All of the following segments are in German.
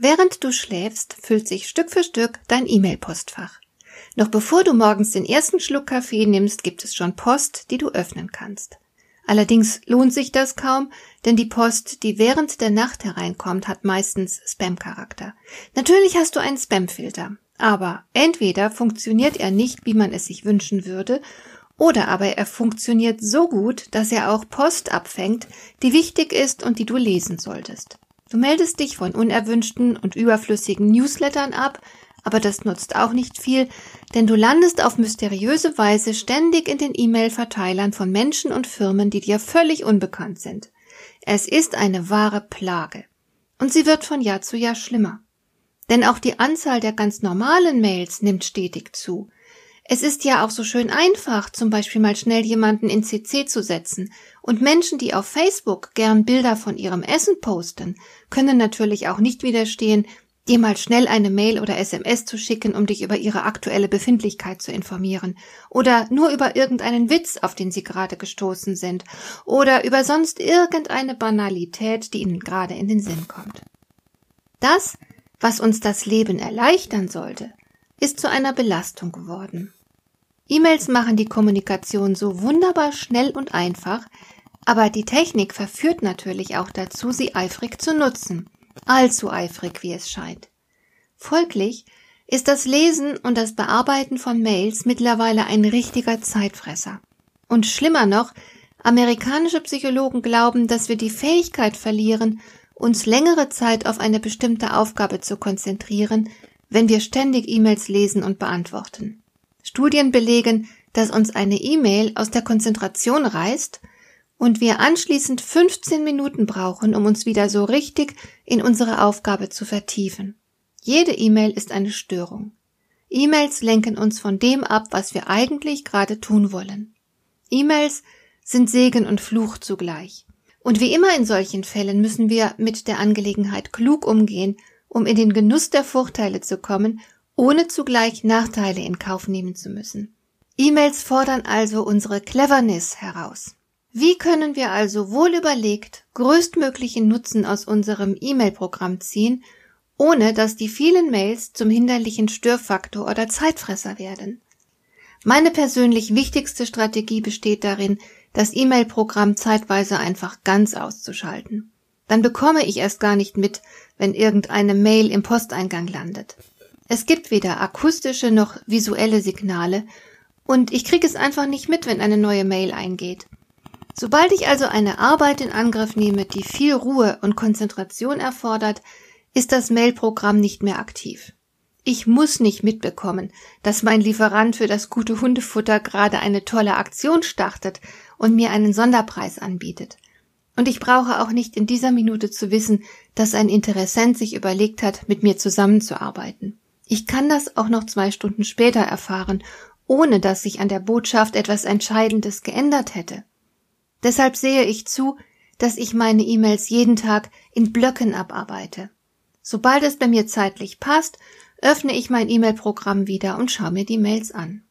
Während du schläfst, füllt sich Stück für Stück dein E-Mail-Postfach. Noch bevor du morgens den ersten Schluck Kaffee nimmst, gibt es schon Post, die du öffnen kannst. Allerdings lohnt sich das kaum, denn die Post, die während der Nacht hereinkommt, hat meistens Spam-Charakter. Natürlich hast du einen Spam-Filter, aber entweder funktioniert er nicht, wie man es sich wünschen würde, oder aber er funktioniert so gut, dass er auch Post abfängt, die wichtig ist und die du lesen solltest. Du meldest dich von unerwünschten und überflüssigen Newslettern ab, aber das nutzt auch nicht viel, denn du landest auf mysteriöse Weise ständig in den E-Mail-Verteilern von Menschen und Firmen, die dir völlig unbekannt sind. Es ist eine wahre Plage. Und sie wird von Jahr zu Jahr schlimmer. Denn auch die Anzahl der ganz normalen Mails nimmt stetig zu. Es ist ja auch so schön einfach, zum Beispiel mal schnell jemanden in CC zu setzen. Und Menschen, die auf Facebook gern Bilder von ihrem Essen posten, können natürlich auch nicht widerstehen, dir mal schnell eine Mail oder SMS zu schicken, um dich über ihre aktuelle Befindlichkeit zu informieren. Oder nur über irgendeinen Witz, auf den sie gerade gestoßen sind. Oder über sonst irgendeine Banalität, die ihnen gerade in den Sinn kommt. Das, was uns das Leben erleichtern sollte, ist zu einer Belastung geworden. E-Mails machen die Kommunikation so wunderbar schnell und einfach, aber die Technik verführt natürlich auch dazu, sie eifrig zu nutzen. Allzu eifrig, wie es scheint. Folglich ist das Lesen und das Bearbeiten von Mails mittlerweile ein richtiger Zeitfresser. Und schlimmer noch, amerikanische Psychologen glauben, dass wir die Fähigkeit verlieren, uns längere Zeit auf eine bestimmte Aufgabe zu konzentrieren, wenn wir ständig E-Mails lesen und beantworten. Studien belegen, dass uns eine E-Mail aus der Konzentration reißt und wir anschließend 15 Minuten brauchen, um uns wieder so richtig in unsere Aufgabe zu vertiefen. Jede E-Mail ist eine Störung. E-Mails lenken uns von dem ab, was wir eigentlich gerade tun wollen. E-Mails sind Segen und Fluch zugleich. Und wie immer in solchen Fällen müssen wir mit der Angelegenheit klug umgehen, um in den Genuss der Vorteile zu kommen ohne zugleich Nachteile in Kauf nehmen zu müssen. E-Mails fordern also unsere Cleverness heraus. Wie können wir also wohl überlegt größtmöglichen Nutzen aus unserem E-Mail-Programm ziehen, ohne dass die vielen Mails zum hinderlichen Störfaktor oder Zeitfresser werden? Meine persönlich wichtigste Strategie besteht darin, das E-Mail-Programm zeitweise einfach ganz auszuschalten. Dann bekomme ich erst gar nicht mit, wenn irgendeine Mail im Posteingang landet. Es gibt weder akustische noch visuelle Signale und ich kriege es einfach nicht mit, wenn eine neue Mail eingeht. Sobald ich also eine Arbeit in Angriff nehme, die viel Ruhe und Konzentration erfordert, ist das Mailprogramm nicht mehr aktiv. Ich muss nicht mitbekommen, dass mein Lieferant für das gute Hundefutter gerade eine tolle Aktion startet und mir einen Sonderpreis anbietet. Und ich brauche auch nicht in dieser Minute zu wissen, dass ein Interessent sich überlegt hat, mit mir zusammenzuarbeiten. Ich kann das auch noch zwei Stunden später erfahren, ohne dass sich an der Botschaft etwas Entscheidendes geändert hätte. Deshalb sehe ich zu, dass ich meine E-Mails jeden Tag in Blöcken abarbeite. Sobald es bei mir zeitlich passt, öffne ich mein E-Mail-Programm wieder und schaue mir die Mails an.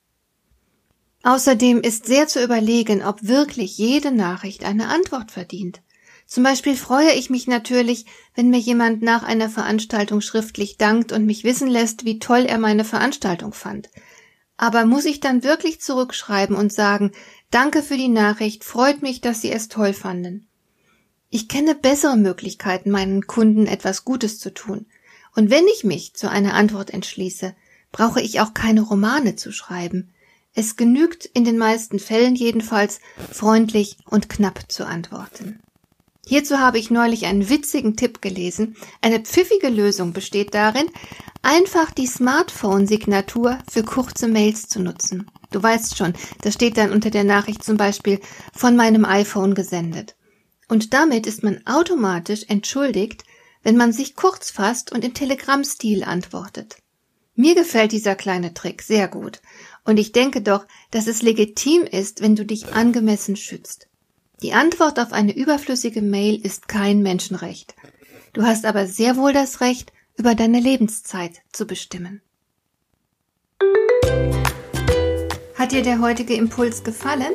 Außerdem ist sehr zu überlegen, ob wirklich jede Nachricht eine Antwort verdient. Zum Beispiel freue ich mich natürlich, wenn mir jemand nach einer Veranstaltung schriftlich dankt und mich wissen lässt, wie toll er meine Veranstaltung fand. Aber muss ich dann wirklich zurückschreiben und sagen, danke für die Nachricht, freut mich, dass Sie es toll fanden. Ich kenne bessere Möglichkeiten, meinen Kunden etwas Gutes zu tun. Und wenn ich mich zu einer Antwort entschließe, brauche ich auch keine Romane zu schreiben. Es genügt in den meisten Fällen jedenfalls, freundlich und knapp zu antworten. Hierzu habe ich neulich einen witzigen Tipp gelesen. Eine pfiffige Lösung besteht darin, einfach die Smartphone-Signatur für kurze Mails zu nutzen. Du weißt schon, da steht dann unter der Nachricht zum Beispiel von meinem iPhone gesendet. Und damit ist man automatisch entschuldigt, wenn man sich kurz fasst und im Telegram-Stil antwortet. Mir gefällt dieser kleine Trick sehr gut. Und ich denke doch, dass es legitim ist, wenn du dich angemessen schützt. Die Antwort auf eine überflüssige Mail ist kein Menschenrecht. Du hast aber sehr wohl das Recht, über deine Lebenszeit zu bestimmen. Hat dir der heutige Impuls gefallen?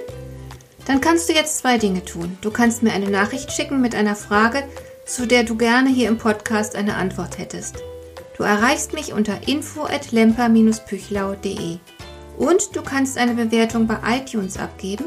Dann kannst du jetzt zwei Dinge tun. Du kannst mir eine Nachricht schicken mit einer Frage, zu der du gerne hier im Podcast eine Antwort hättest. Du erreichst mich unter info@lemper-püchlau.de. Und du kannst eine Bewertung bei iTunes abgeben,